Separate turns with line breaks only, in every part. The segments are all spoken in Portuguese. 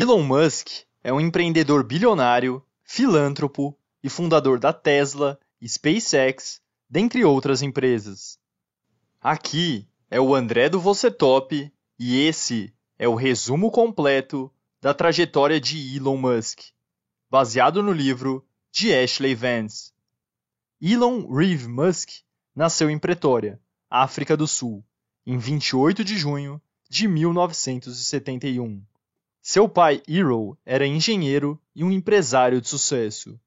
Elon Musk é um empreendedor bilionário, filântropo e fundador da Tesla, SpaceX, dentre outras empresas. Aqui é o André do Você Top e esse é o resumo completo da trajetória de Elon Musk, baseado no livro de Ashley Vance. Elon Reeve Musk nasceu em Pretória, África do Sul, em 28 de junho de 1971. Seu pai, Hero, era engenheiro e um empresário de sucesso.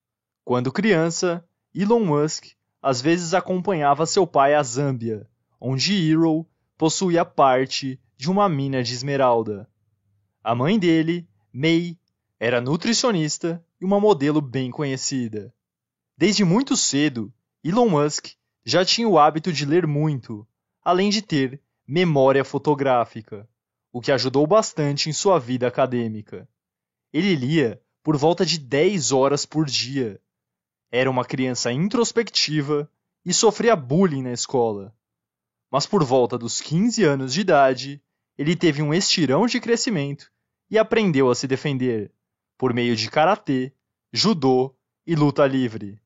Quando criança, Elon Musk às vezes acompanhava seu pai à Zâmbia, onde Hero possuía parte de uma mina de esmeralda. A mãe dele, May, era nutricionista e uma modelo bem conhecida. Desde muito cedo, Elon Musk já tinha o hábito de ler muito, além de ter memória fotográfica, o que ajudou bastante em sua vida acadêmica. Ele lia por volta de 10 horas por dia. Era uma criança introspectiva e sofria bullying na escola. Mas por volta dos 15 anos de idade, ele teve um estirão de crescimento e aprendeu a se defender por meio de karatê, judô e luta livre.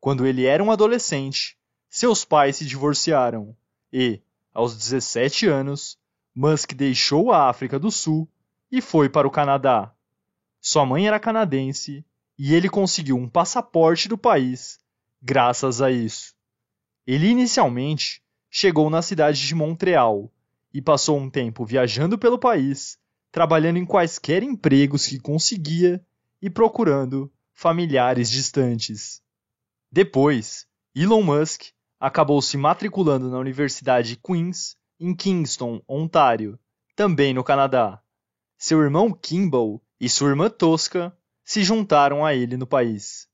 Quando ele era um adolescente, seus pais se divorciaram e, aos 17 anos, Musk deixou a África do Sul e foi para o Canadá. Sua mãe era canadense e ele conseguiu um passaporte do país graças a isso. Ele inicialmente chegou na cidade de Montreal e passou um tempo viajando pelo país trabalhando em quaisquer empregos que conseguia e procurando familiares distantes. Depois, Elon Musk acabou se matriculando na Universidade Queen's em Kingston, Ontário, também no Canadá. Seu irmão Kimball e sua irmã Tosca se juntaram a ele no país.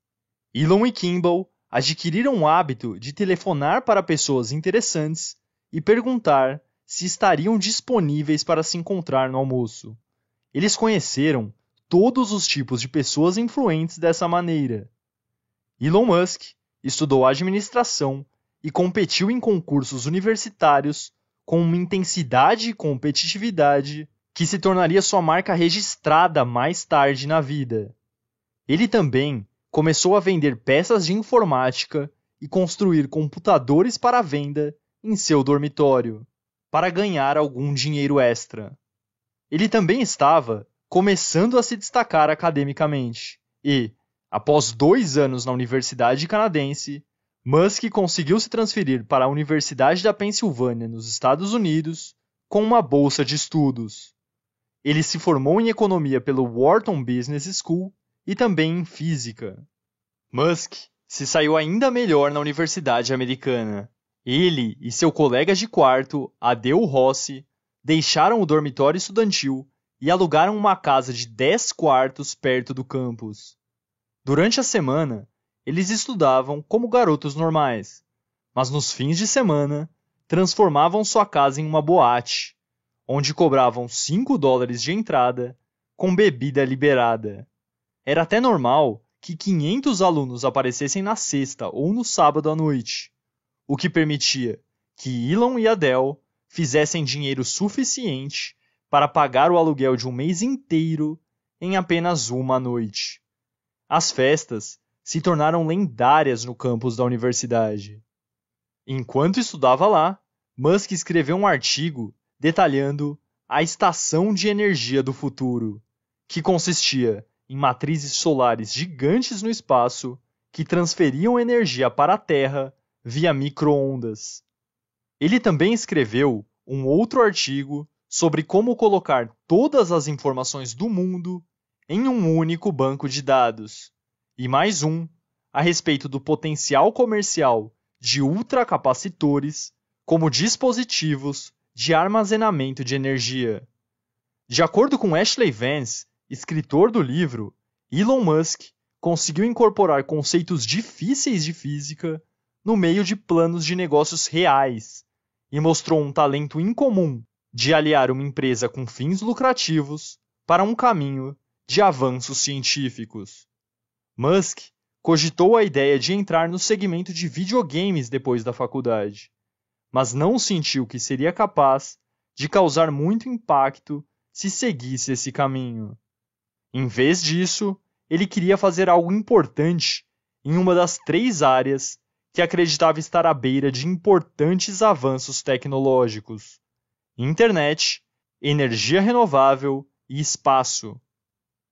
Elon e Kimball adquiriram o hábito de telefonar para pessoas interessantes e perguntar se estariam disponíveis para se encontrar no almoço. Eles conheceram todos os tipos de pessoas influentes dessa maneira. Elon Musk estudou administração e competiu em concursos universitários com uma intensidade e competitividade que se tornaria sua marca registrada mais tarde na vida. Ele também começou a vender peças de informática e construir computadores para venda em seu dormitório para ganhar algum dinheiro extra. Ele também estava começando a se destacar academicamente e, após dois anos na Universidade Canadense, Musk conseguiu se transferir para a Universidade da Pensilvânia, nos Estados Unidos, com uma bolsa de estudos. Ele se formou em economia pelo Wharton Business School e também em física. Musk se saiu ainda melhor na Universidade Americana, ele e seu colega de quarto, Adeu Rossi, deixaram o dormitório estudantil e alugaram uma casa de 10 quartos perto do campus. Durante a semana, eles estudavam como garotos normais, mas nos fins de semana transformavam sua casa em uma boate, onde cobravam 5 dólares de entrada com bebida liberada. Era até normal que 500 alunos aparecessem na sexta ou no sábado à noite o que permitia que Elon e Adele fizessem dinheiro suficiente para pagar o aluguel de um mês inteiro em apenas uma noite. As festas se tornaram lendárias no campus da universidade. Enquanto estudava lá, Musk escreveu um artigo detalhando a estação de energia do futuro, que consistia em matrizes solares gigantes no espaço que transferiam energia para a Terra via microondas. Ele também escreveu um outro artigo sobre como colocar todas as informações do mundo em um único banco de dados, e mais um a respeito do potencial comercial de ultracapacitores como dispositivos de armazenamento de energia. De acordo com Ashley Vance, escritor do livro, Elon Musk conseguiu incorporar conceitos difíceis de física no meio de planos de negócios reais e mostrou um talento incomum de aliar uma empresa com fins lucrativos para um caminho de avanços científicos. Musk cogitou a ideia de entrar no segmento de videogames depois da faculdade, mas não sentiu que seria capaz de causar muito impacto se seguisse esse caminho. Em vez disso, ele queria fazer algo importante em uma das três áreas que acreditava estar à beira de importantes avanços tecnológicos: internet, energia renovável e espaço.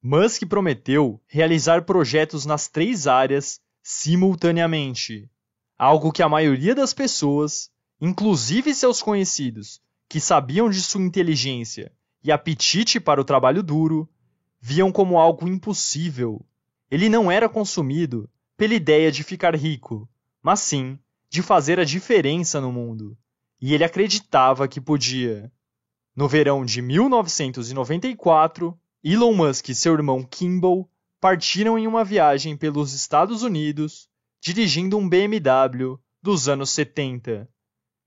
Musk prometeu realizar projetos nas três áreas simultaneamente, algo que a maioria das pessoas, inclusive seus conhecidos, que sabiam de sua inteligência e apetite para o trabalho duro, viam como algo impossível. Ele não era consumido pela ideia de ficar rico, mas sim de fazer a diferença no mundo. E ele acreditava que podia. No verão de 1994, Elon Musk e seu irmão Kimball partiram em uma viagem pelos Estados Unidos dirigindo um BMW dos anos 70.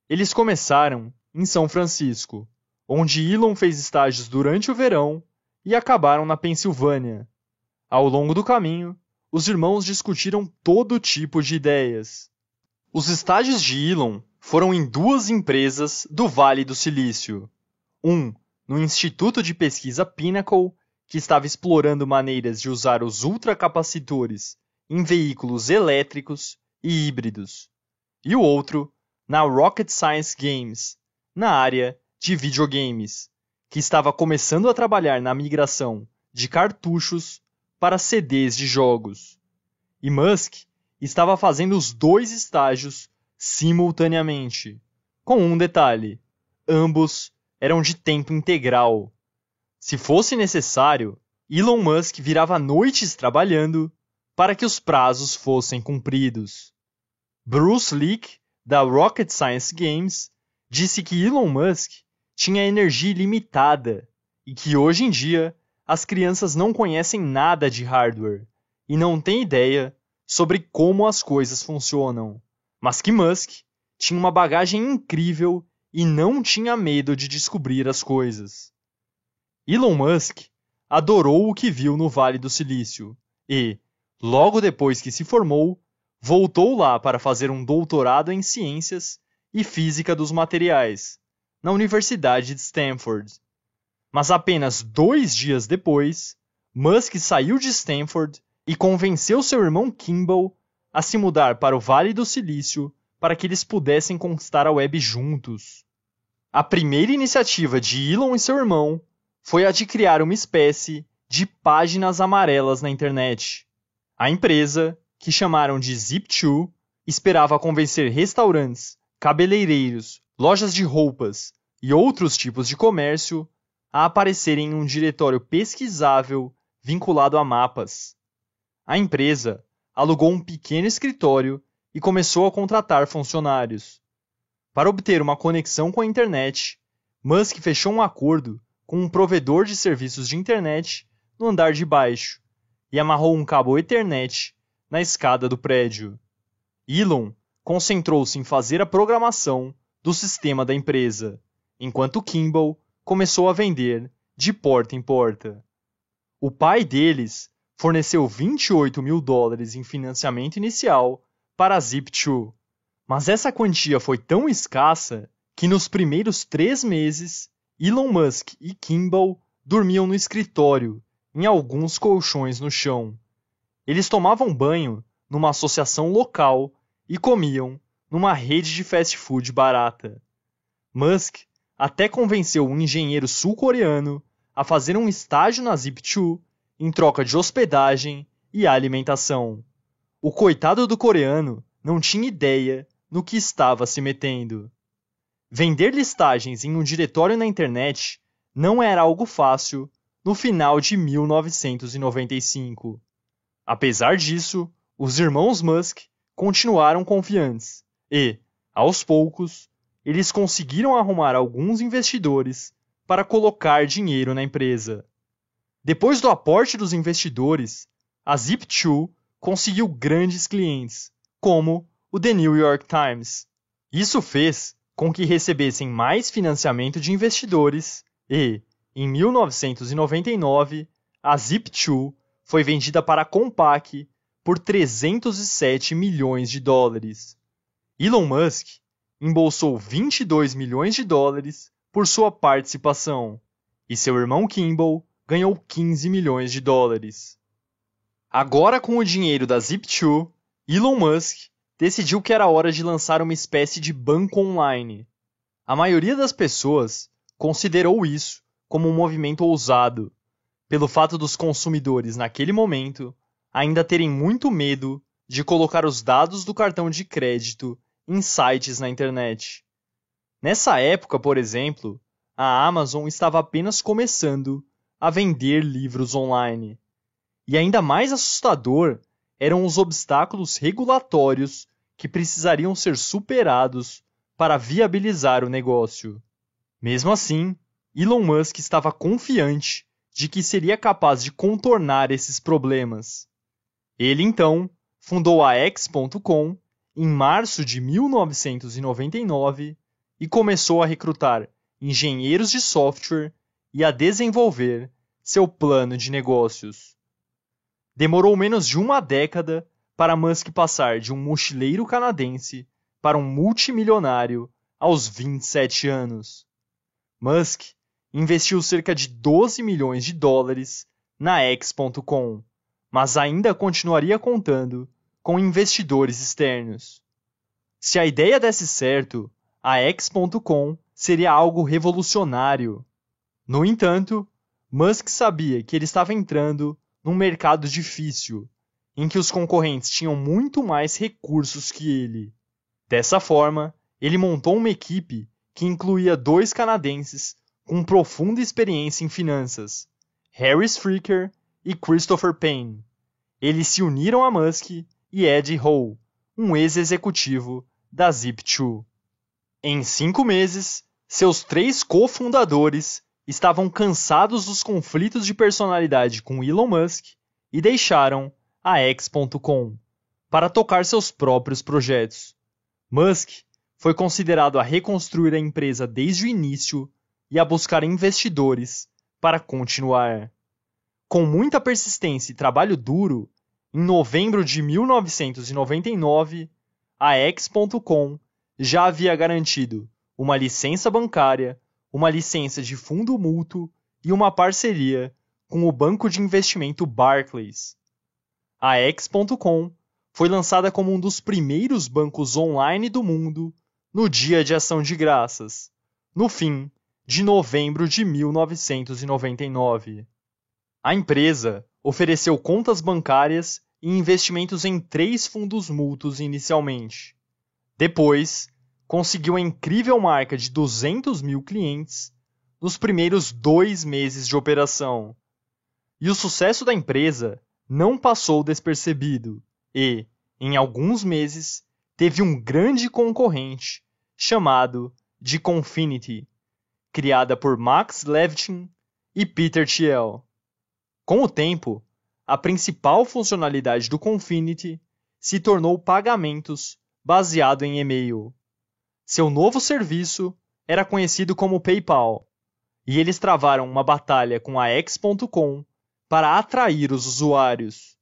Eles começaram em São Francisco, onde Elon fez estágios durante o verão e acabaram na Pensilvânia. Ao longo do caminho, os irmãos discutiram todo tipo de ideias. Os estágios de Elon foram em duas empresas do Vale do Silício. Um no Instituto de Pesquisa Pinnacle, que estava explorando maneiras de usar os ultracapacitores em veículos elétricos e híbridos. E o outro na Rocket Science Games, na área de videogames, que estava começando a trabalhar na migração de cartuchos para CDs de jogos. E Musk estava fazendo os dois estágios simultaneamente, com um detalhe: ambos eram de tempo integral. Se fosse necessário, Elon Musk virava noites trabalhando para que os prazos fossem cumpridos. Bruce Leak, da Rocket Science Games, disse que Elon Musk tinha energia ilimitada e que hoje em dia as crianças não conhecem nada de hardware e não têm ideia sobre como as coisas funcionam, mas que Musk tinha uma bagagem incrível e não tinha medo de descobrir as coisas. Elon Musk adorou o que viu no Vale do Silício e, logo depois que se formou, voltou lá para fazer um doutorado em ciências e física dos materiais na Universidade de Stanford. Mas apenas dois dias depois, Musk saiu de Stanford e convenceu seu irmão Kimball a se mudar para o Vale do Silício para que eles pudessem conquistar a web juntos. A primeira iniciativa de Elon e seu irmão foi a de criar uma espécie de páginas amarelas na internet. A empresa, que chamaram de Zip2, esperava convencer restaurantes, cabeleireiros, lojas de roupas e outros tipos de comércio a aparecerem em um diretório pesquisável vinculado a mapas. A empresa alugou um pequeno escritório e começou a contratar funcionários. Para obter uma conexão com a internet, Musk fechou um acordo com um provedor de serviços de internet no andar de baixo e amarrou um cabo Ethernet na escada do prédio. Elon concentrou-se em fazer a programação do sistema da empresa, enquanto Kimball começou a vender de porta em porta. O pai deles forneceu 28 mil dólares em financiamento inicial para a Zip2, mas essa quantia foi tão escassa que nos primeiros três meses Elon Musk e Kimball dormiam no escritório, em alguns colchões no chão. Eles tomavam banho numa associação local e comiam numa rede de fast food barata. Musk até convenceu um engenheiro sul-coreano a fazer um estágio na Zip2 em troca de hospedagem e alimentação. O coitado do coreano não tinha ideia no que estava se metendo. Vender listagens em um diretório na internet não era algo fácil no final de 1995. Apesar disso, os irmãos Musk continuaram confiantes e, aos poucos, eles conseguiram arrumar alguns investidores para colocar dinheiro na empresa. Depois do aporte dos investidores, a Zip2 conseguiu grandes clientes, como o The New York Times. Isso fez com que recebessem mais financiamento de investidores e, em 1999, a Zip2 foi vendida para a Compaq por 307 milhões de dólares. Elon Musk embolsou 22 milhões de dólares por sua participação, e seu irmão Kimball ganhou 15 milhões de dólares. Agora, com o dinheiro da Zip2, Elon Musk decidiu que era hora de lançar uma espécie de banco online. A maioria das pessoas considerou isso como um movimento ousado, pelo fato dos consumidores, naquele momento, ainda terem muito medo de colocar os dados do cartão de crédito em sites na internet. Nessa época, por exemplo, a Amazon estava apenas começando a vender livros online. E ainda mais assustador eram os obstáculos regulatórios que precisariam ser superados para viabilizar o negócio. Mesmo assim, Elon Musk estava confiante de que seria capaz de contornar esses problemas. Ele então fundou a X.com em março de 1999 e começou a recrutar engenheiros de software e a desenvolver seu plano de negócios. Demorou menos de uma década para Musk passar de um mochileiro canadense para um multimilionário aos 27 anos. Musk investiu cerca de 12 milhões de dólares na X.com, mas ainda continuaria contando com investidores externos. Se a ideia desse certo, a X.com seria algo revolucionário. No entanto, Musk sabia que ele estava entrando num mercado difícil, em que os concorrentes tinham muito mais recursos que ele. Dessa forma, ele montou uma equipe que incluía dois canadenses com profunda experiência em finanças, Harris Freaker e Christopher Payne. Eles se uniram a Musk e Ed Ho, um ex-executivo da Zip2. Em cinco meses, seus três cofundadores estavam cansados dos conflitos de personalidade com Elon Musk e deixaram a X.com para tocar seus próprios projetos. Musk foi considerado a reconstruir a empresa desde o início e a buscar investidores para continuar. Com muita persistência e trabalho duro, em novembro de 1999, a X.com já havia garantido uma licença bancária, uma licença de fundo mútuo e uma parceria com o banco de investimento Barclays. A X.com foi lançada como um dos primeiros bancos online do mundo no Dia de Ação de Graças, no fim de novembro de 1999. A empresa ofereceu contas bancárias e investimentos em três fundos mútuos inicialmente. Depois, conseguiu a incrível marca de 200 mil clientes nos primeiros dois meses de operação. E o sucesso da empresa não passou despercebido e, em alguns meses, teve um grande concorrente chamado de Confinity, criada por Max Levchin e Peter Thiel. Com o tempo, a principal funcionalidade do Confinity se tornou pagamentos baseado em e-mail. Seu novo serviço era conhecido como PayPal, e eles travaram uma batalha com a X.com para atrair os usuários.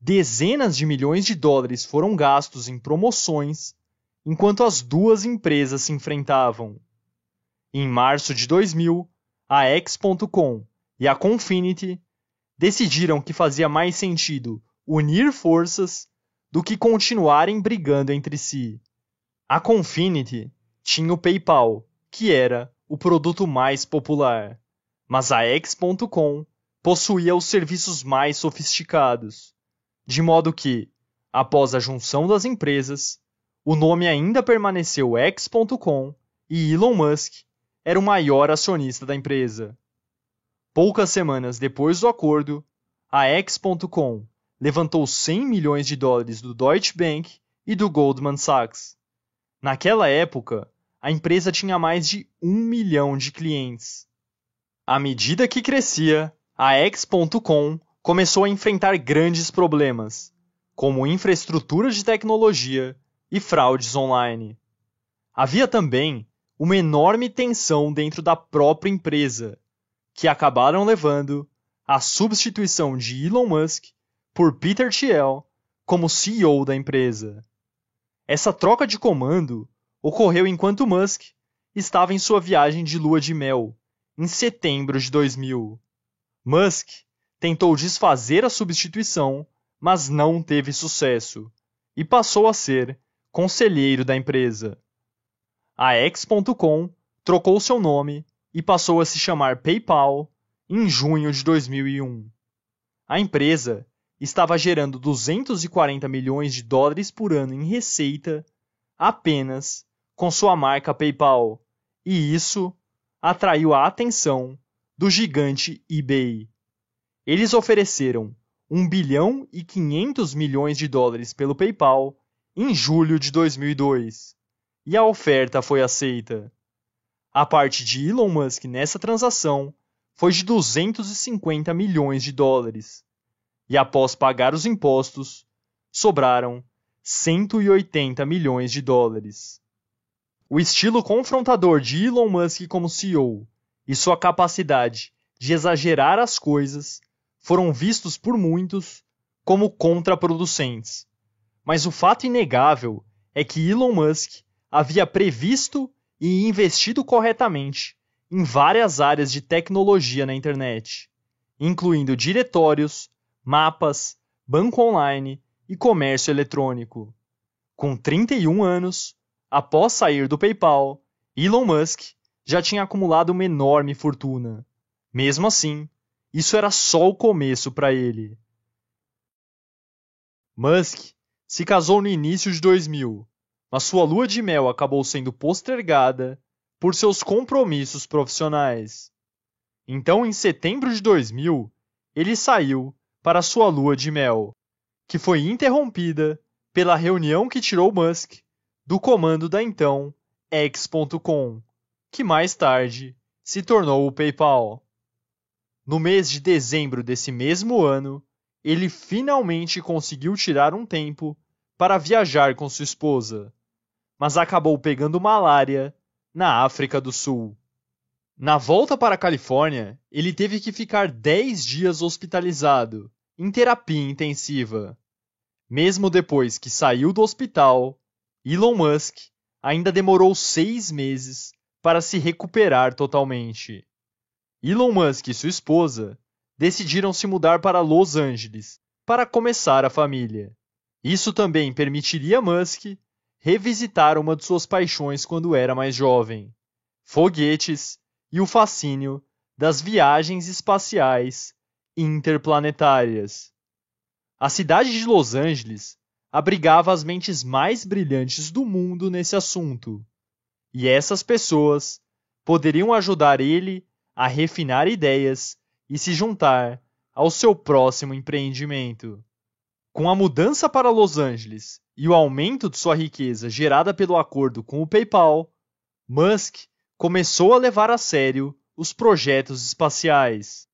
Dezenas de milhões de dólares foram gastos em promoções enquanto as duas empresas se enfrentavam. Em março de 2000, a X.com e a Confinity decidiram que fazia mais sentido unir forças do que continuarem brigando entre si. A Confinity tinha o PayPal, que era o produto mais popular, mas a X.com possuía os serviços mais sofisticados, de modo que, após a junção das empresas, o nome ainda permaneceu X.com e Elon Musk era o maior acionista da empresa. Poucas semanas depois do acordo, a X.com levantou 100 milhões de dólares do Deutsche Bank e do Goldman Sachs. Naquela época, a empresa tinha mais de um milhão de clientes. À medida que crescia, a X.com começou a enfrentar grandes problemas, como infraestrutura de tecnologia e fraudes online. Havia também uma enorme tensão dentro da própria empresa, que acabaram levando à substituição de Elon Musk por Peter Thiel como CEO da empresa. Essa troca de comando ocorreu enquanto Musk estava em sua viagem de lua de mel, em setembro de 2000. Musk tentou desfazer a substituição, mas não teve sucesso e passou a ser conselheiro da empresa. A X.com trocou seu nome e passou a se chamar PayPal em junho de 2001. A empresa estava gerando 240 milhões de dólares por ano em receita apenas com sua marca PayPal, e isso atraiu a atenção do gigante eBay. Eles ofereceram 1 bilhão e 500 milhões de dólares pelo PayPal em julho de 2002, e a oferta foi aceita. A parte de Elon Musk nessa transação foi de 250 milhões de dólares, e após pagar os impostos, sobraram 180 milhões de dólares. O estilo confrontador de Elon Musk como CEO e sua capacidade de exagerar as coisas foram vistos por muitos como contraproducentes. Mas o fato inegável é que Elon Musk havia previsto e investido corretamente em várias áreas de tecnologia na internet, incluindo diretórios, mapas, banco online e comércio eletrônico. Com 31 anos, após sair do PayPal, Elon Musk já tinha acumulado uma enorme fortuna. Mesmo assim, isso era só o começo para ele. Musk se casou no início de 2000, mas sua lua de mel acabou sendo postergada por seus compromissos profissionais. Então, em setembro de 2000, ele saiu para sua lua de mel que foi interrompida pela reunião que tirou Musk do comando da então X.com, que mais tarde se tornou o PayPal. No mês de dezembro desse mesmo ano, ele finalmente conseguiu tirar um tempo para viajar com sua esposa, mas acabou pegando malária na África do Sul. Na volta para a Califórnia, ele teve que ficar 10 dias hospitalizado, em terapia intensiva. Mesmo depois que saiu do hospital, Elon Musk ainda demorou seis meses para se recuperar totalmente. Elon Musk e sua esposa decidiram se mudar para Los Angeles para começar a família. Isso também permitiria Musk revisitar uma de suas paixões quando era mais jovem: foguetes e o fascínio das viagens espaciais interplanetárias. A cidade de Los Angeles abrigava as mentes mais brilhantes do mundo nesse assunto, e essas pessoas poderiam ajudar ele a refinar ideias e se juntar ao seu próximo empreendimento. Com a mudança para Los Angeles e o aumento de sua riqueza gerada pelo acordo com o PayPal, Musk começou a levar a sério os projetos espaciais.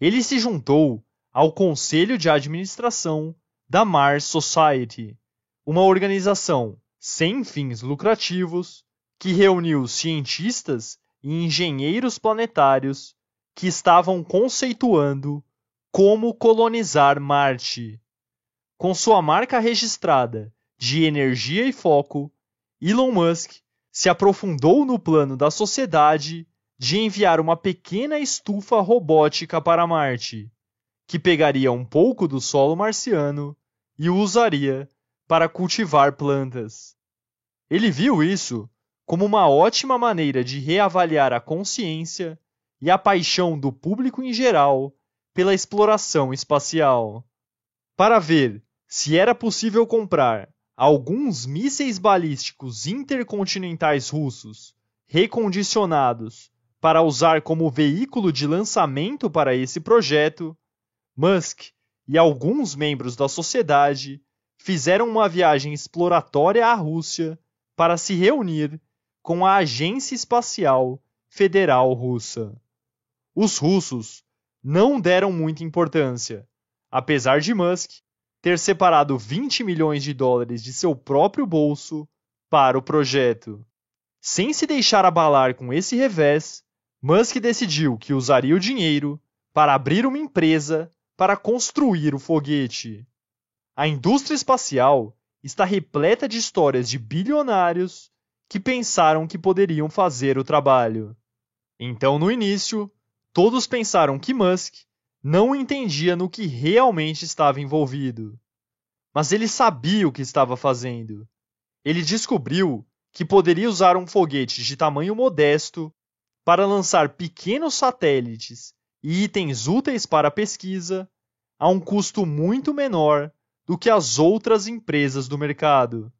Ele se juntou ao Conselho de Administração da Mars Society, uma organização sem fins lucrativos que reuniu cientistas e engenheiros planetários que estavam conceituando como colonizar Marte. Com sua marca registrada de energia e foco, Elon Musk se aprofundou no plano da sociedade de enviar uma pequena estufa robótica para Marte que pegaria um pouco do solo marciano e o usaria para cultivar plantas. Ele viu isso como uma ótima maneira de reavaliar a consciência e a paixão do público em geral pela exploração espacial. Para ver se era possível comprar alguns mísseis balísticos intercontinentais russos recondicionados para usar como veículo de lançamento para esse projeto, Musk e alguns membros da sociedade fizeram uma viagem exploratória à Rússia para se reunir com a Agência Espacial Federal Russa. Os russos não deram muita importância, apesar de Musk ter separado 20 milhões de dólares de seu próprio bolso para o projeto. Sem se deixar abalar com esse revés, Musk decidiu que usaria o dinheiro para abrir uma empresa para construir o foguete. A indústria espacial está repleta de histórias de bilionários que pensaram que poderiam fazer o trabalho. Então, no início, todos pensaram que Musk não entendia no que realmente estava envolvido. Mas ele sabia o que estava fazendo. Ele descobriu que poderia usar um foguete de tamanho modesto para lançar pequenos satélites e itens úteis para a pesquisa a um custo muito menor do que as outras empresas do mercado.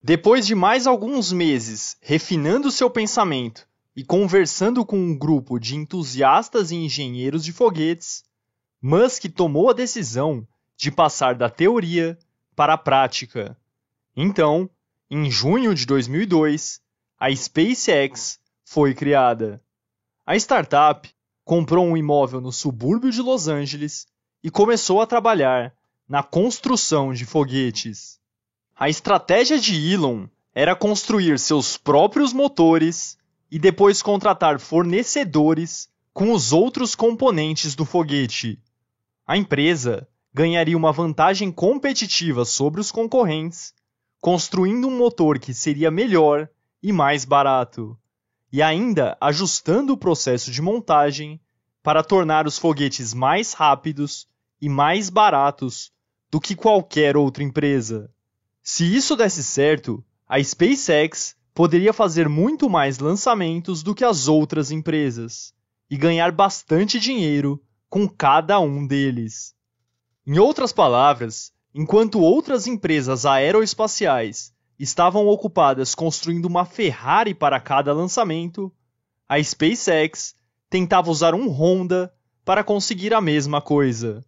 Depois de mais alguns meses refinando seu pensamento e conversando com um grupo de entusiastas e engenheiros de foguetes, Musk tomou a decisão de passar da teoria para a prática. Então, em junho de 2002, a SpaceX foi criada. A startup comprou um imóvel no subúrbio de Los Angeles e começou a trabalhar na construção de foguetes. A estratégia de Elon era construir seus próprios motores e depois contratar fornecedores com os outros componentes do foguete. A empresa ganharia uma vantagem competitiva sobre os concorrentes, construindo um motor que seria melhor e mais barato, e ainda ajustando o processo de montagem para tornar os foguetes mais rápidos e mais baratos do que qualquer outra empresa. Se isso desse certo, a SpaceX poderia fazer muito mais lançamentos do que as outras empresas e ganhar bastante dinheiro com cada um deles. Em outras palavras, enquanto outras empresas aeroespaciais estavam ocupadas construindo uma Ferrari para cada lançamento, a SpaceX tentava usar um Honda para conseguir a mesma coisa.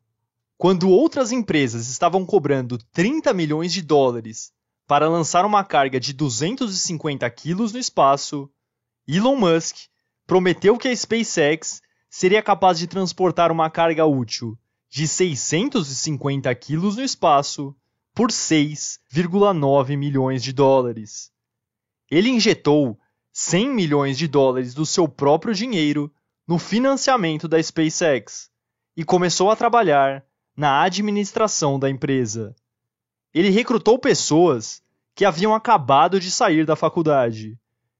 Quando outras empresas estavam cobrando 30 milhões de dólares para lançar uma carga de 250 quilos no espaço, Elon Musk prometeu que a SpaceX seria capaz de transportar uma carga útil de 650 quilos no espaço por 6,9 milhões de dólares. Ele injetou 100 milhões de dólares do seu próprio dinheiro no financiamento da SpaceX e começou a trabalhar na administração da empresa. Ele recrutou pessoas que haviam acabado de sair da faculdade,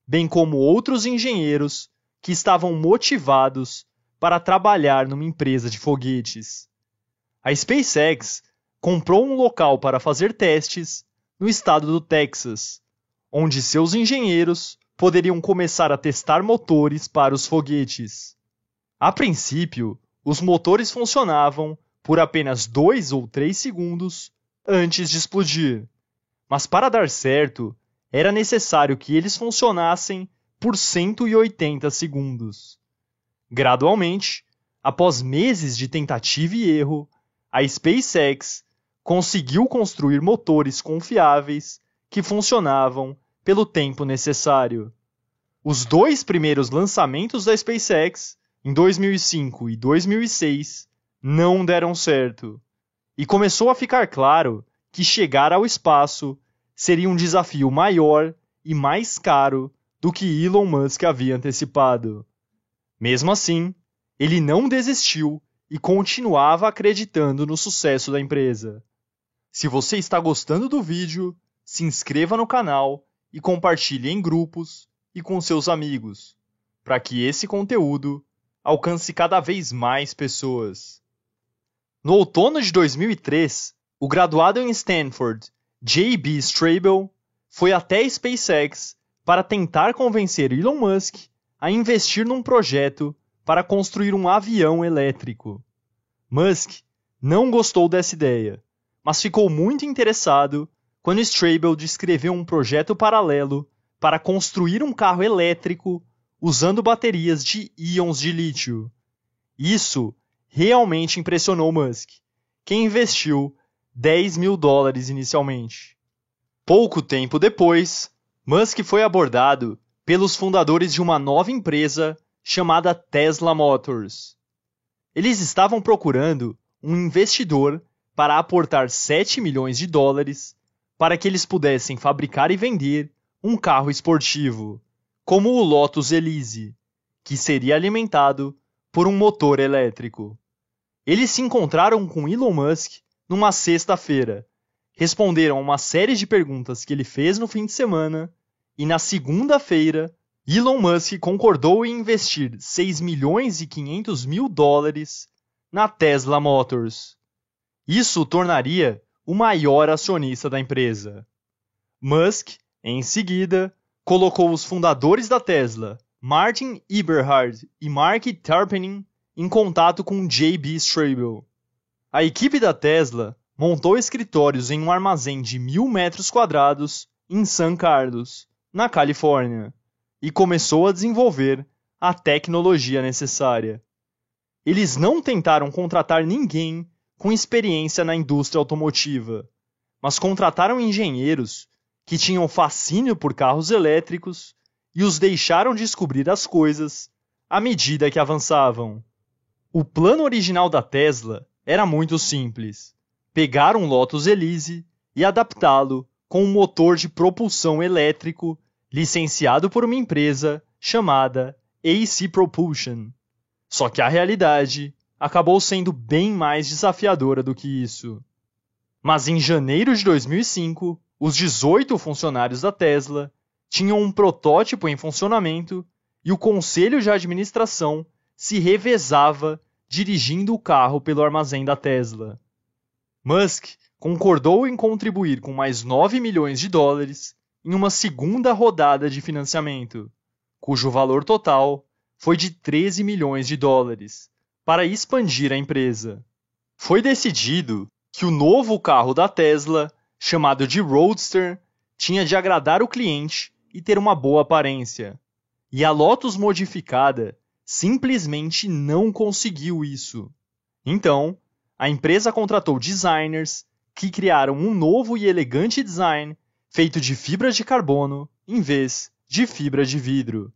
bem como outros engenheiros que estavam motivados para trabalhar numa empresa de foguetes. A SpaceX comprou um local para fazer testes no estado do Texas, onde seus engenheiros poderiam começar a testar motores para os foguetes. A princípio, os motores funcionavam por apenas dois ou três segundos antes de explodir. Mas para dar certo, era necessário que eles funcionassem por 180 segundos. Gradualmente, após meses de tentativa e erro, a SpaceX conseguiu construir motores confiáveis que funcionavam pelo tempo necessário. Os dois primeiros lançamentos da SpaceX, em 2005 e 2006, não deram certo. E começou a ficar claro que chegar ao espaço seria um desafio maior e mais caro do que Elon Musk havia antecipado. Mesmo assim, ele não desistiu e continuava acreditando no sucesso da empresa. Se você está gostando do vídeo, se inscreva no canal e compartilhe em grupos e com seus amigos, para que esse conteúdo alcance cada vez mais pessoas. No outono de 2003, o graduado em Stanford, J.B. Straubel, foi até SpaceX para tentar convencer Elon Musk a investir num projeto para construir um avião elétrico. Musk não gostou dessa ideia, mas ficou muito interessado quando Straubel descreveu um projeto paralelo para construir um carro elétrico usando baterias de íons de lítio. Isso realmente impressionou Musk, que investiu 10 mil dólares inicialmente. Pouco tempo depois, Musk foi abordado pelos fundadores de uma nova empresa chamada Tesla Motors. Eles estavam procurando um investidor para aportar 7 milhões de dólares para que eles pudessem fabricar e vender um carro esportivo, como o Lotus Elise, que seria alimentado por um motor elétrico. Eles se encontraram com Elon Musk numa sexta-feira, responderam a uma série de perguntas que ele fez no fim de semana e na segunda-feira Elon Musk concordou em investir 6 milhões e 500 mil dólares na Tesla Motors. Isso o tornaria o maior acionista da empresa. Musk, em seguida, colocou os fundadores da Tesla, Martin Eberhard e Mark Tarpenning, em contato com J.B. Straubel. A equipe da Tesla montou escritórios em um armazém de mil metros quadrados em San Carlos, na Califórnia, e começou a desenvolver a tecnologia necessária. Eles não tentaram contratar ninguém com experiência na indústria automotiva, mas contrataram engenheiros que tinham fascínio por carros elétricos e os deixaram descobrir as coisas à medida que avançavam. O plano original da Tesla era muito simples: pegar um Lotus Elise e adaptá-lo com um motor de propulsão elétrico licenciado por uma empresa chamada AC Propulsion. Só que a realidade acabou sendo bem mais desafiadora do que isso. Mas em janeiro de 2005, os 18 funcionários da Tesla tinham um protótipo em funcionamento e o conselho de administração se revezava dirigindo o carro pelo armazém da Tesla. Musk concordou em contribuir com mais 9 milhões de dólares em uma segunda rodada de financiamento, cujo valor total foi de 13 milhões de dólares, para expandir a empresa. Foi decidido que o novo carro da Tesla, chamado de Roadster, tinha de agradar o cliente e ter uma boa aparência. E a Lotus modificada simplesmente não conseguiu isso. Então, a empresa contratou designers que criaram um novo e elegante design feito de fibra de carbono em vez de fibra de vidro.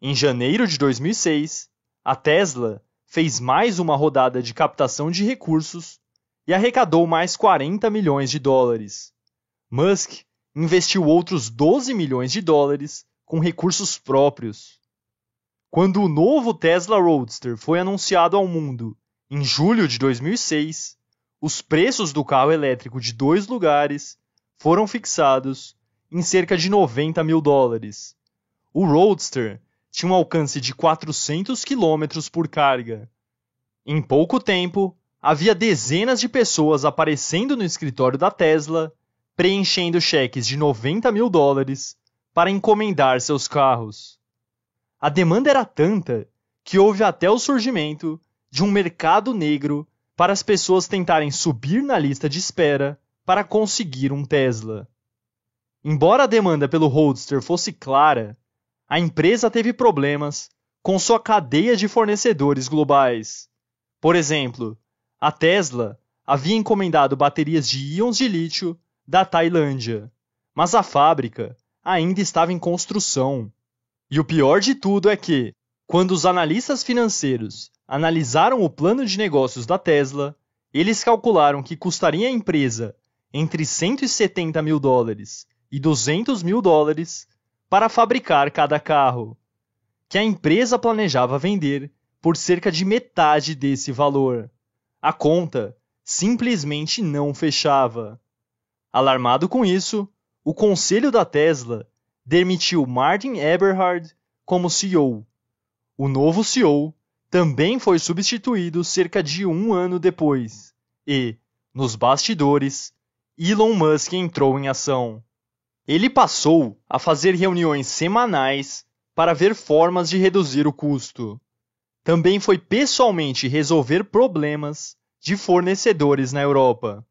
Em janeiro de 2006, a Tesla fez mais uma rodada de captação de recursos e arrecadou mais 40 milhões de dólares. Musk investiu outros 12 milhões de dólares com recursos próprios. Quando o novo Tesla Roadster foi anunciado ao mundo em julho de 2006, os preços do carro elétrico de dois lugares foram fixados em cerca de 90 mil dólares. O Roadster tinha um alcance de 400 km por carga. Em pouco tempo, havia dezenas de pessoas aparecendo no escritório da Tesla, preenchendo cheques de 90 mil dólares para encomendar seus carros. A demanda era tanta que houve até o surgimento de um mercado negro para as pessoas tentarem subir na lista de espera para conseguir um Tesla. Embora a demanda pelo Roadster fosse clara, a empresa teve problemas com sua cadeia de fornecedores globais. Por exemplo, a Tesla havia encomendado baterias de íons de lítio da Tailândia, mas a fábrica ainda estava em construção e o pior de tudo é que, quando os analistas financeiros analisaram o plano de negócios da Tesla, eles calcularam que custaria à empresa entre 170 mil dólares e 200 mil dólares para fabricar cada carro, que a empresa planejava vender por cerca de metade desse valor. A conta simplesmente não fechava. Alarmado com isso, o conselho da Tesla demitiu Martin Eberhard como CEO. O novo CEO também foi substituído cerca de um ano depois, e, nos bastidores, Elon Musk entrou em ação. Ele passou a fazer reuniões semanais para ver formas de reduzir o custo. Também foi pessoalmente resolver problemas de fornecedores na Europa.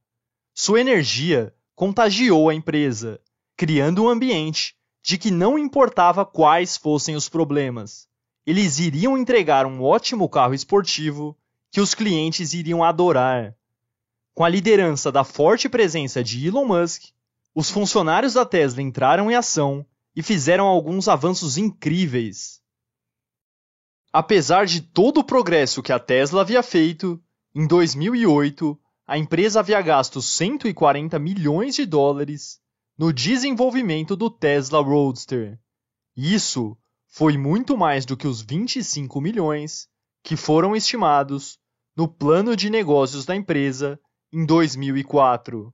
Sua energia contagiou a empresa, criando um ambiente de que não importava quais fossem os problemas, eles iriam entregar um ótimo carro esportivo que os clientes iriam adorar. Com a liderança da forte presença de Elon Musk, os funcionários da Tesla entraram em ação e fizeram alguns avanços incríveis. Apesar de todo o progresso que a Tesla havia feito, em 2008 a empresa havia gasto 140 milhões de dólares no desenvolvimento do Tesla Roadster. Isso foi muito mais do que os 25 milhões que foram estimados no plano de negócios da empresa em 2004.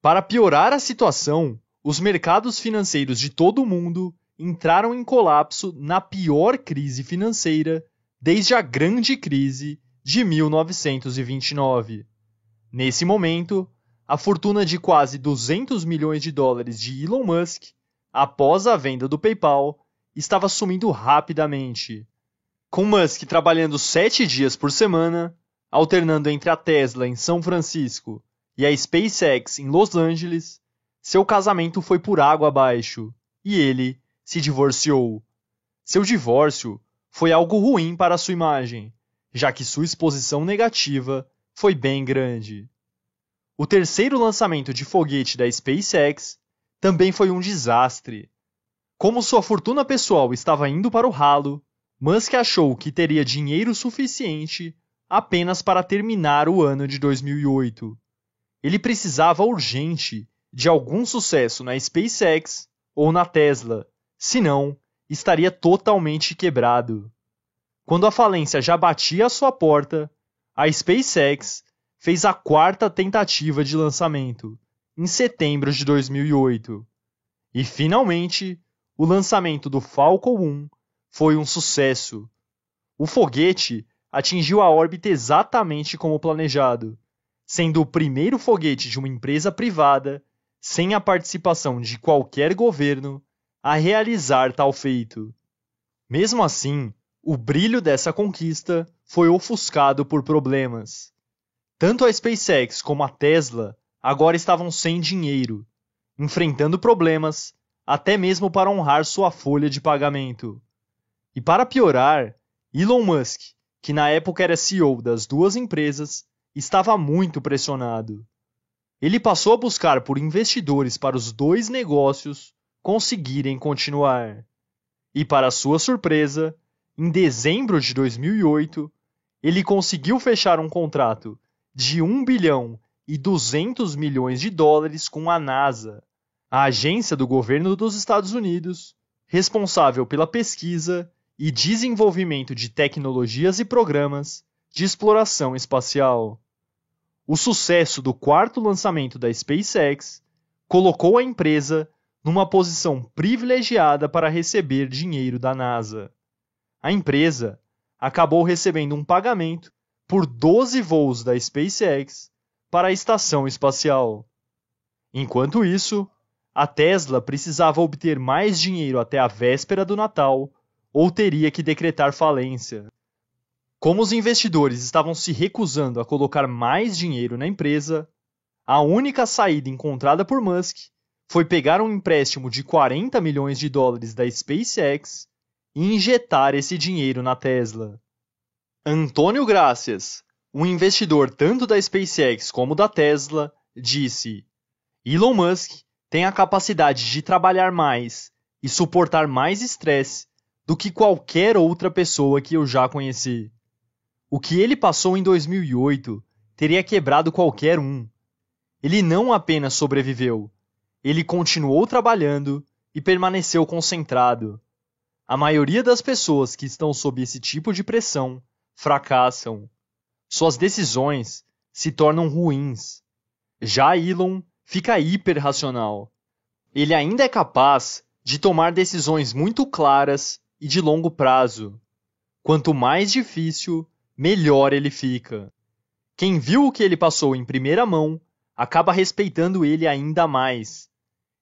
Para piorar a situação, os mercados financeiros de todo o mundo entraram em colapso na pior crise financeira desde a grande crise de 1929. Nesse momento, a fortuna de quase 200 milhões de dólares de Elon Musk, após a venda do PayPal, estava sumindo rapidamente. Com Musk trabalhando sete dias por semana, alternando entre a Tesla em São Francisco e a SpaceX em Los Angeles, seu casamento foi por água abaixo e ele se divorciou. Seu divórcio foi algo ruim para sua imagem, já que sua exposição negativa foi bem grande. O terceiro lançamento de foguete da SpaceX também foi um desastre. Como sua fortuna pessoal estava indo para o ralo, Musk achou que teria dinheiro suficiente apenas para terminar o ano de 2008. Ele precisava urgente de algum sucesso na SpaceX ou na Tesla, senão estaria totalmente quebrado. Quando a falência já batia à sua porta, a SpaceX fez a quarta tentativa de lançamento, em setembro de 2008. E finalmente, o lançamento do Falcon 1 foi um sucesso. O foguete atingiu a órbita exatamente como planejado, sendo o primeiro foguete de uma empresa privada, sem a participação de qualquer governo, a realizar tal feito. Mesmo assim, o brilho dessa conquista foi ofuscado por problemas. Tanto a SpaceX como a Tesla agora estavam sem dinheiro, enfrentando problemas até mesmo para honrar sua folha de pagamento. E para piorar, Elon Musk, que na época era CEO das duas empresas, estava muito pressionado. Ele passou a buscar por investidores para os dois negócios conseguirem continuar. E, para sua surpresa, em dezembro de 2008, ele conseguiu fechar um contrato de 1 bilhão e 200 milhões de dólares com a NASA, a agência do governo dos Estados Unidos, responsável pela pesquisa e desenvolvimento de tecnologias e programas de exploração espacial. O sucesso do quarto lançamento da SpaceX colocou a empresa numa posição privilegiada para receber dinheiro da NASA. A empresa acabou recebendo um pagamento por 12 voos da SpaceX para a estação espacial. Enquanto isso, a Tesla precisava obter mais dinheiro até a véspera do Natal ou teria que decretar falência. Como os investidores estavam se recusando a colocar mais dinheiro na empresa, a única saída encontrada por Musk foi pegar um empréstimo de 40 milhões de dólares da SpaceX e injetar esse dinheiro na Tesla. Antônio Gracias, um investidor tanto da SpaceX como da Tesla, disse: Elon Musk tem a capacidade de trabalhar mais e suportar mais estresse do que qualquer outra pessoa que eu já conheci. O que ele passou em 2008 teria quebrado qualquer um. Ele não apenas sobreviveu, ele continuou trabalhando e permaneceu concentrado. A maioria das pessoas que estão sob esse tipo de pressão fracassam. Suas decisões se tornam ruins. Já Elon fica hiperracional. Ele ainda é capaz de tomar decisões muito claras e de longo prazo. Quanto mais difícil, melhor ele fica. Quem viu o que ele passou em primeira mão acaba respeitando ele ainda mais.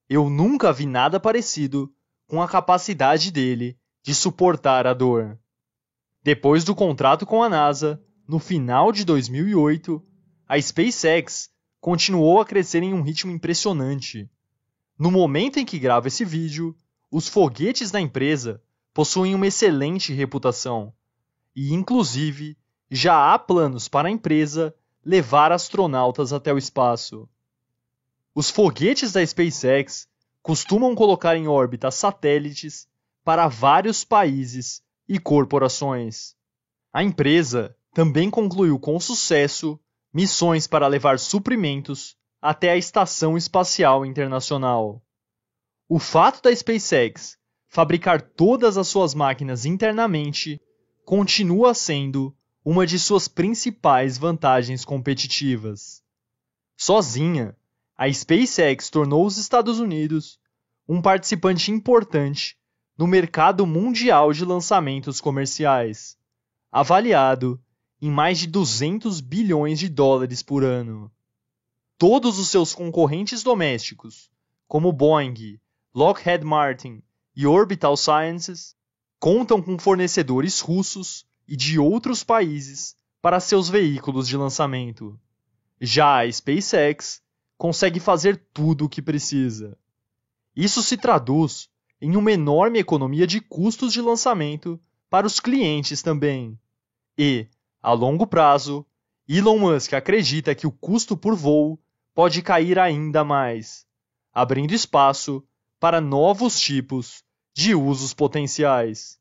Eu nunca vi nada parecido com a capacidade dele de suportar a dor. Depois do contrato com a NASA, no final de 2008, a SpaceX continuou a crescer em um ritmo impressionante. No momento em que gravo esse vídeo, os foguetes da empresa possuem uma excelente reputação e, inclusive, já há planos para a empresa levar astronautas até o espaço. Os foguetes da SpaceX costumam colocar em órbita satélites para vários países e corporações. A empresa também concluiu com sucesso missões para levar suprimentos até a Estação Espacial Internacional. O fato da SpaceX fabricar todas as suas máquinas internamente continua sendo uma de suas principais vantagens competitivas. Sozinha, a SpaceX tornou os Estados Unidos um participante importante no mercado mundial de lançamentos comerciais, avaliado em mais de 200 bilhões de dólares por ano. Todos os seus concorrentes domésticos, como Boeing, Lockheed Martin e Orbital Sciences, contam com fornecedores russos e de outros países para seus veículos de lançamento. Já a SpaceX consegue fazer tudo o que precisa. Isso se traduz em uma enorme economia de custos de lançamento para os clientes também. E, a longo prazo, Elon Musk acredita que o custo por voo pode cair ainda mais, abrindo espaço para novos tipos de usos potenciais.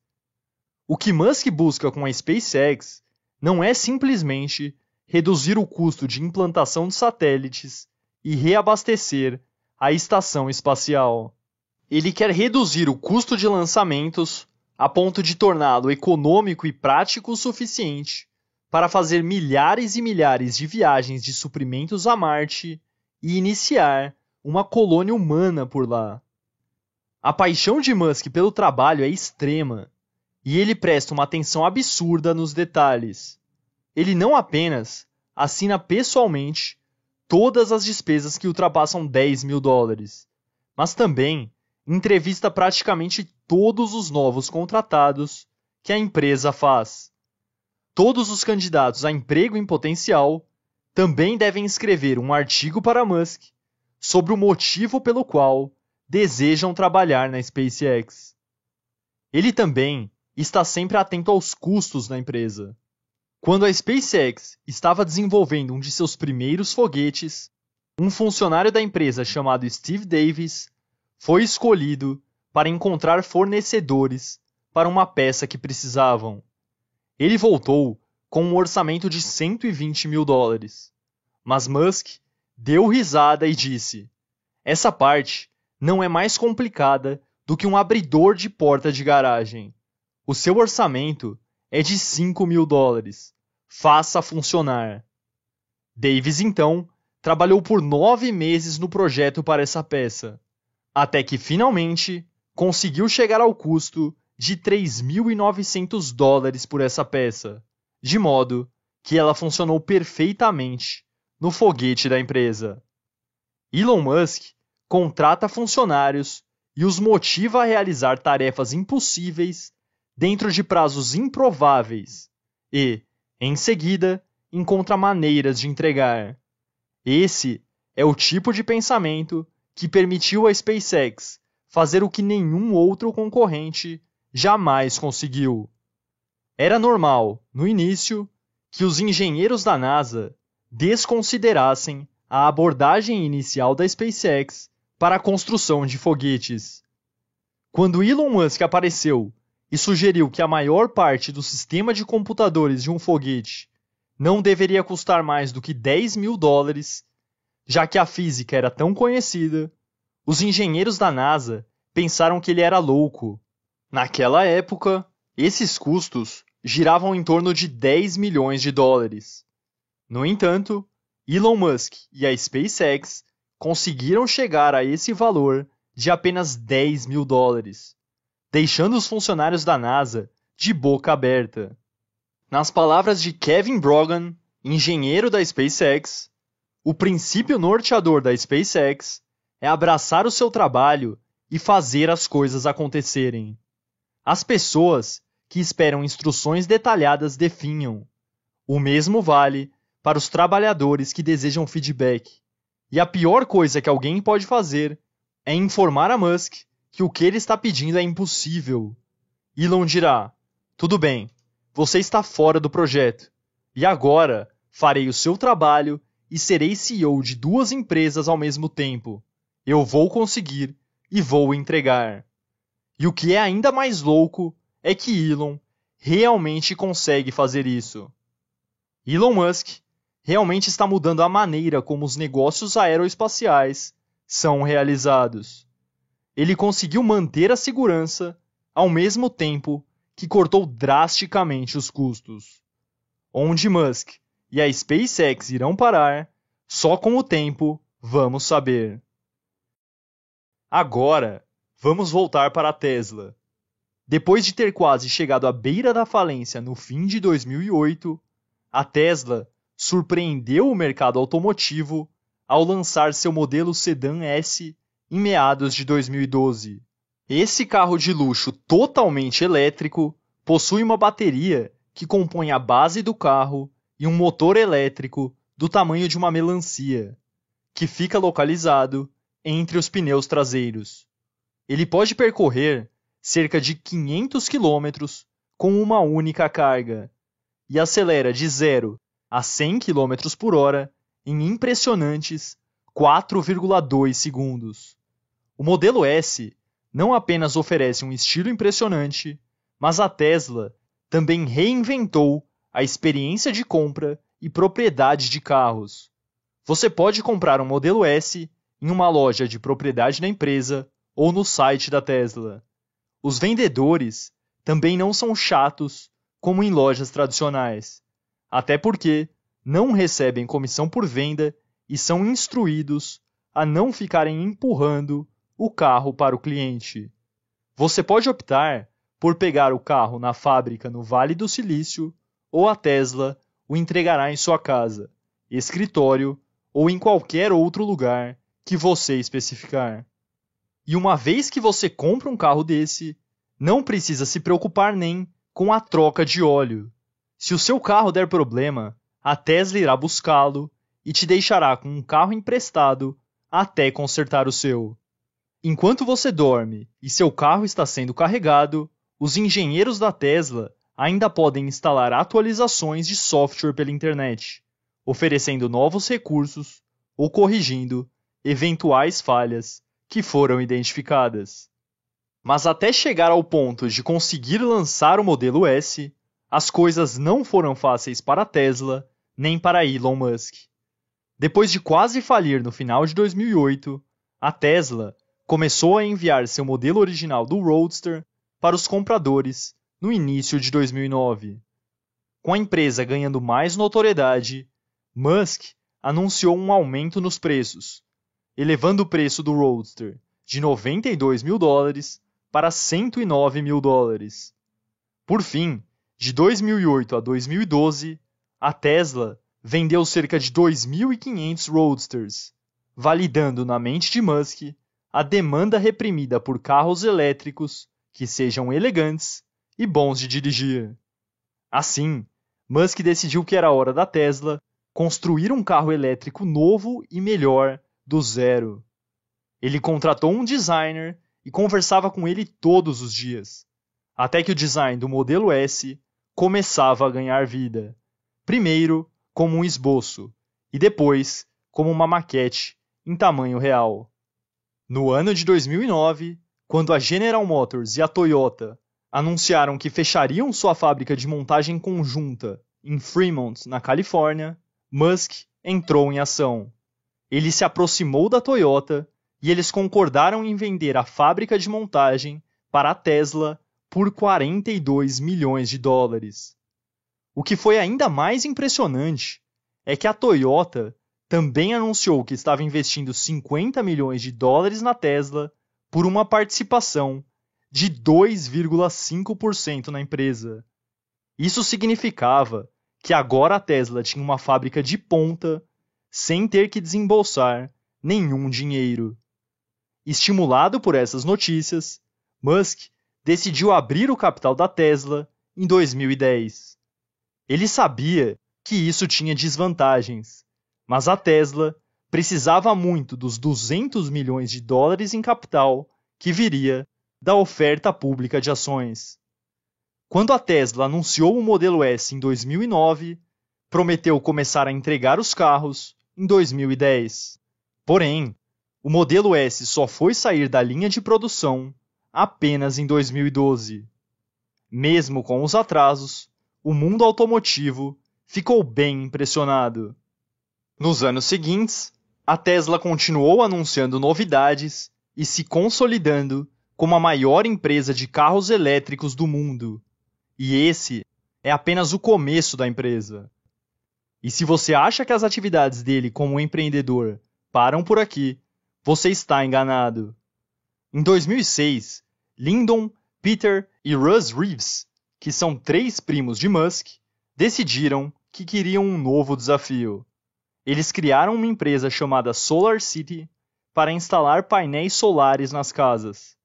O que Musk busca com a SpaceX não é simplesmente reduzir o custo de implantação de satélites e reabastecer a estação espacial. Ele quer reduzir o custo de lançamentos a ponto de torná-lo econômico e prático o suficiente para fazer milhares e milhares de viagens de suprimentos a Marte e iniciar uma colônia humana por lá. A paixão de Musk pelo trabalho é extrema e ele presta uma atenção absurda nos detalhes. Ele não apenas assina pessoalmente todas as despesas que ultrapassam 10 mil dólares, mas também entrevista praticamente todos os novos contratados que a empresa faz. Todos os candidatos a emprego em potencial também devem escrever um artigo para Musk sobre o motivo pelo qual desejam trabalhar na SpaceX. Ele também está sempre atento aos custos da empresa. Quando a SpaceX estava desenvolvendo um de seus primeiros foguetes, um funcionário da empresa chamado Steve Davis foi escolhido para encontrar fornecedores para uma peça que precisavam. Ele voltou com um orçamento de 120 mil dólares. Mas Musk deu risada e disse: Essa parte não é mais complicada do que um abridor de porta de garagem. O seu orçamento é de 5 mil dólares. Faça funcionar. Davis então trabalhou por nove meses no projeto para essa peça até que finalmente conseguiu chegar ao custo de 3.900 dólares por essa peça, de modo que ela funcionou perfeitamente no foguete da empresa. Elon Musk contrata funcionários e os motiva a realizar tarefas impossíveis dentro de prazos improváveis e, em seguida, encontra maneiras de entregar. Esse é o tipo de pensamento que permitiu à SpaceX fazer o que nenhum outro concorrente jamais conseguiu. Era normal, no início, que os engenheiros da NASA desconsiderassem a abordagem inicial da SpaceX para a construção de foguetes. Quando Elon Musk apareceu e sugeriu que a maior parte do sistema de computadores de um foguete não deveria custar mais do que 10 mil dólares, já que a física era tão conhecida, os engenheiros da NASA pensaram que ele era louco. Naquela época, esses custos giravam em torno de 10 milhões de dólares. No entanto, Elon Musk e a SpaceX conseguiram chegar a esse valor de apenas 10 mil dólares, deixando os funcionários da NASA de boca aberta. Nas palavras de Kevin Brogan, engenheiro da SpaceX, o princípio norteador da SpaceX é abraçar o seu trabalho e fazer as coisas acontecerem. As pessoas que esperam instruções detalhadas definham. O mesmo vale para os trabalhadores que desejam feedback. E a pior coisa que alguém pode fazer é informar a Musk que o que ele está pedindo é impossível. Elon dirá: Tudo bem, você está fora do projeto. E agora farei o seu trabalho e serei CEO de duas empresas ao mesmo tempo. Eu vou conseguir e vou entregar. E o que é ainda mais louco é que Elon realmente consegue fazer isso. Elon Musk realmente está mudando a maneira como os negócios aeroespaciais são realizados. Ele conseguiu manter a segurança ao mesmo tempo que cortou drasticamente os custos. Onde Musk e a SpaceX irão parar, só com o tempo vamos saber. Agora, vamos voltar para a Tesla. Depois de ter quase chegado à beira da falência no fim de 2008, a Tesla surpreendeu o mercado automotivo ao lançar seu modelo sedã S em meados de 2012. Esse carro de luxo totalmente elétrico possui uma bateria que compõe a base do carro e um motor elétrico do tamanho de uma melancia, que fica localizado entre os pneus traseiros. Ele pode percorrer cerca de 500 km com uma única carga e acelera de 0 a 100 km por hora em impressionantes 4,2 segundos. O modelo S não apenas oferece um estilo impressionante, mas a Tesla também reinventou a experiência de compra e propriedade de carros. Você pode comprar um modelo S em uma loja de propriedade da empresa ou no site da Tesla. Os vendedores também não são chatos como em lojas tradicionais, até porque não recebem comissão por venda e são instruídos a não ficarem empurrando o carro para o cliente. Você pode optar por pegar o carro na fábrica no Vale do Silício ou a Tesla o entregará em sua casa, escritório ou em qualquer outro lugar que você especificar. E uma vez que você compra um carro desse, não precisa se preocupar nem com a troca de óleo. Se o seu carro der problema, a Tesla irá buscá-lo e te deixará com um carro emprestado até consertar o seu. Enquanto você dorme e seu carro está sendo carregado, os engenheiros da Tesla ainda podem instalar atualizações de software pela internet, oferecendo novos recursos ou corrigindo eventuais falhas que foram identificadas. Mas até chegar ao ponto de conseguir lançar o modelo S, as coisas não foram fáceis para Tesla nem para Elon Musk. Depois de quase falir no final de 2008, a Tesla começou a enviar seu modelo original do Roadster para os compradores no início de 2009. Com a empresa ganhando mais notoriedade, Musk anunciou um aumento nos preços, elevando o preço do Roadster de 92 mil dólares para 109 mil dólares. Por fim, de 2008 a 2012, a Tesla vendeu cerca de 2.500 Roadsters, validando na mente de Musk a demanda reprimida por carros elétricos que sejam elegantes e bons de dirigir. Assim, Musk decidiu que era hora da Tesla construir um carro elétrico novo e melhor do zero. Ele contratou um designer e conversava com ele todos os dias, até que o design do modelo S começava a ganhar vida. Primeiro como um esboço e depois como uma maquete em tamanho real. No ano de 2009, quando a General Motors e a Toyota anunciaram que fechariam sua fábrica de montagem conjunta em Fremont, na Califórnia, Musk entrou em ação. Ele se aproximou da Toyota e eles concordaram em vender a fábrica de montagem para a Tesla por 42 milhões de dólares. O que foi ainda mais impressionante é que a Toyota também anunciou que estava investindo 50 milhões de dólares na Tesla por uma participação de 2,5% na empresa. Isso significava que agora a Tesla tinha uma fábrica de ponta sem ter que desembolsar nenhum dinheiro. Estimulado por essas notícias, Musk decidiu abrir o capital da Tesla em 2010. Ele sabia que isso tinha desvantagens, mas a Tesla precisava muito dos 200 milhões de dólares em capital que viria da oferta pública de ações. Quando a Tesla anunciou o modelo S em 2009, prometeu começar a entregar os carros em 2010. Porém, o modelo S só foi sair da linha de produção apenas em 2012. Mesmo com os atrasos, o mundo automotivo ficou bem impressionado. Nos anos seguintes, a Tesla continuou anunciando novidades e se consolidando como a maior empresa de carros elétricos do mundo. E esse é apenas o começo da empresa. E se você acha que as atividades dele como empreendedor param por aqui, você está enganado. Em 2006, Lyndon, Peter e Russ Reeves, que são três primos de Musk, decidiram que queriam um novo desafio. Eles criaram uma empresa chamada Solar City para instalar painéis solares nas casas.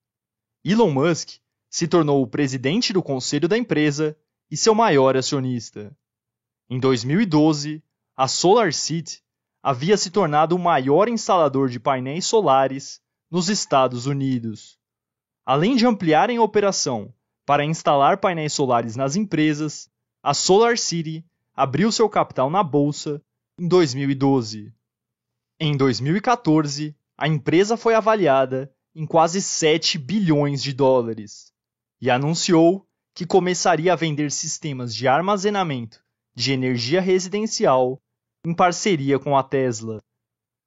Elon Musk se tornou o presidente do conselho da empresa e seu maior acionista. Em 2012, a Solar City havia se tornado o maior instalador de painéis solares nos Estados Unidos. Além de ampliarem a operação para instalar painéis solares nas empresas, a Solar City abriu seu capital na bolsa em 2012. Em 2014, a empresa foi avaliada em quase 7 bilhões de dólares e anunciou que começaria a vender sistemas de armazenamento de energia residencial em parceria com a Tesla.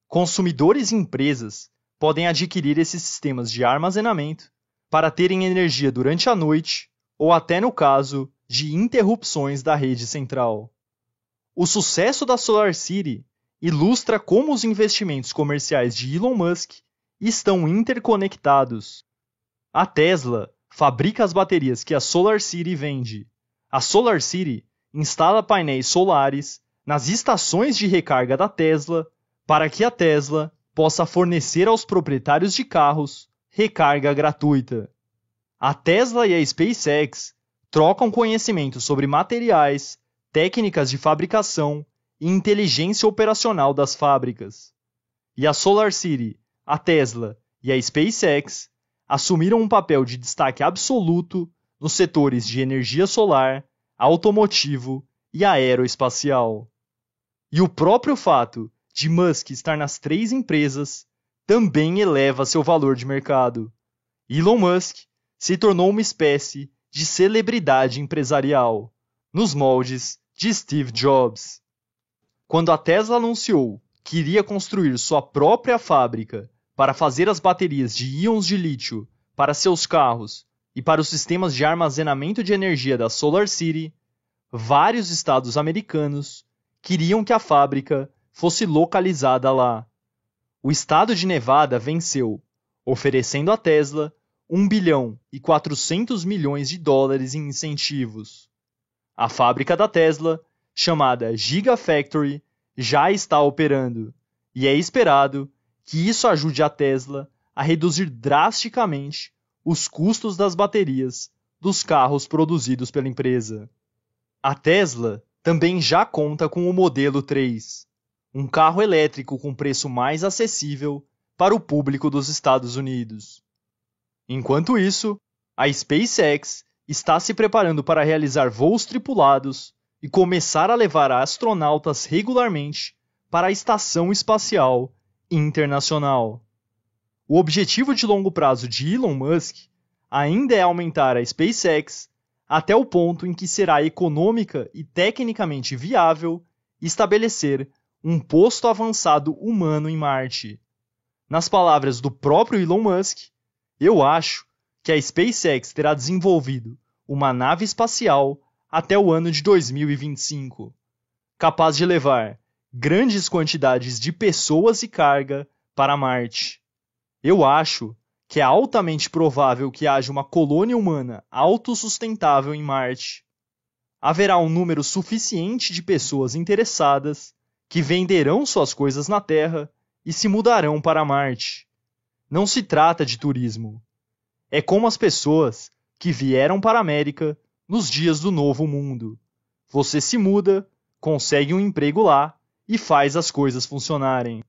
Consumidores e empresas podem adquirir esses sistemas de armazenamento para terem energia durante a noite ou até no caso de interrupções da rede central. O sucesso da Solar City ilustra como os investimentos comerciais de Elon Musk estão interconectados. A Tesla fabrica as baterias que a Solar City vende. A Solar City instala painéis solares nas estações de recarga da Tesla para que a Tesla possa fornecer aos proprietários de carros recarga gratuita. A Tesla e a SpaceX trocam conhecimento sobre materiais, técnicas de fabricação e inteligência operacional das fábricas. E a SolarCity, a Tesla e a SpaceX assumiram um papel de destaque absoluto nos setores de energia solar, automotivo e aeroespacial. E o próprio fato de Musk estar nas três empresas também eleva seu valor de mercado. Elon Musk se tornou uma espécie de celebridade empresarial, nos moldes de Steve Jobs. Quando a Tesla anunciou que iria construir sua própria fábrica para fazer as baterias de íons de lítio para seus carros e para os sistemas de armazenamento de energia da Solar City, vários estados americanos queriam que a fábrica fosse localizada lá. O estado de Nevada venceu, oferecendo à Tesla 1 bilhão e 400 milhões de dólares em incentivos. A fábrica da Tesla, chamada Gigafactory, já está operando, e é esperado que isso ajude a Tesla a reduzir drasticamente os custos das baterias dos carros produzidos pela empresa. A Tesla também já conta com o modelo 3, um carro elétrico com preço mais acessível para o público dos Estados Unidos. Enquanto isso, a SpaceX está se preparando para realizar voos tripulados e começar a levar astronautas regularmente para a Estação Espacial Internacional. O objetivo de longo prazo de Elon Musk ainda é aumentar a SpaceX até o ponto em que será econômica e tecnicamente viável estabelecer um posto avançado humano em Marte. Nas palavras do próprio Elon Musk, eu acho que a SpaceX terá desenvolvido uma nave espacial até o ano de 2025, capaz de levar grandes quantidades de pessoas e carga para Marte. Eu acho que é altamente provável que haja uma colônia humana autossustentável em Marte. Haverá um número suficiente de pessoas interessadas que venderão suas coisas na Terra e se mudarão para Marte. Não se trata de turismo. É como as pessoas que vieram para a América nos dias do Novo Mundo. Você se muda, consegue um emprego lá e faz as coisas funcionarem.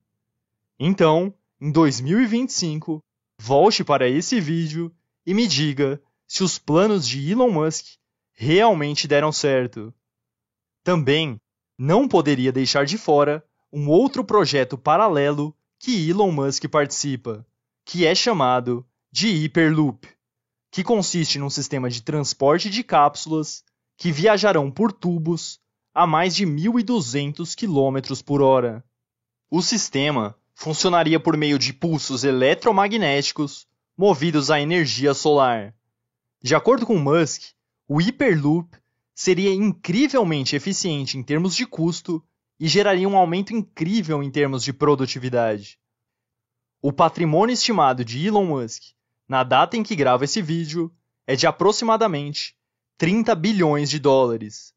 Então, em 2025, Volte para esse vídeo e me diga se os planos de Elon Musk realmente deram certo. Também não poderia deixar de fora um outro projeto paralelo que Elon Musk participa, que é chamado de Hyperloop, que consiste num sistema de transporte de cápsulas que viajarão por tubos a mais de 1.200 km por hora. O sistema funcionaria por meio de pulsos eletromagnéticos movidos à energia solar. De acordo com Musk, o Hyperloop seria incrivelmente eficiente em termos de custo e geraria um aumento incrível em termos de produtividade. O patrimônio estimado de Elon Musk na data em que grava esse vídeo é de aproximadamente 30 bilhões de dólares.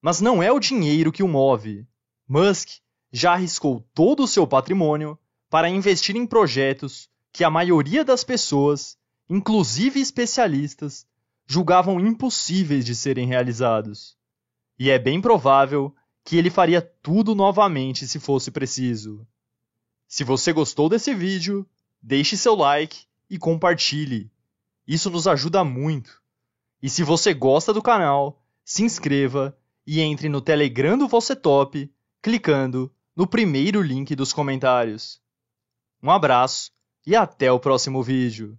Mas não é o dinheiro que o move. Musk já arriscou todo o seu patrimônio para investir em projetos que a maioria das pessoas, inclusive especialistas, julgavam impossíveis de serem realizados. E é bem provável que ele faria tudo novamente se fosse preciso. Se você gostou desse vídeo, deixe seu like e compartilhe. Isso nos ajuda muito. E se você gosta do canal, se inscreva e entre no Telegram do Você Top clicando no primeiro link dos comentários. Um abraço e até o próximo vídeo.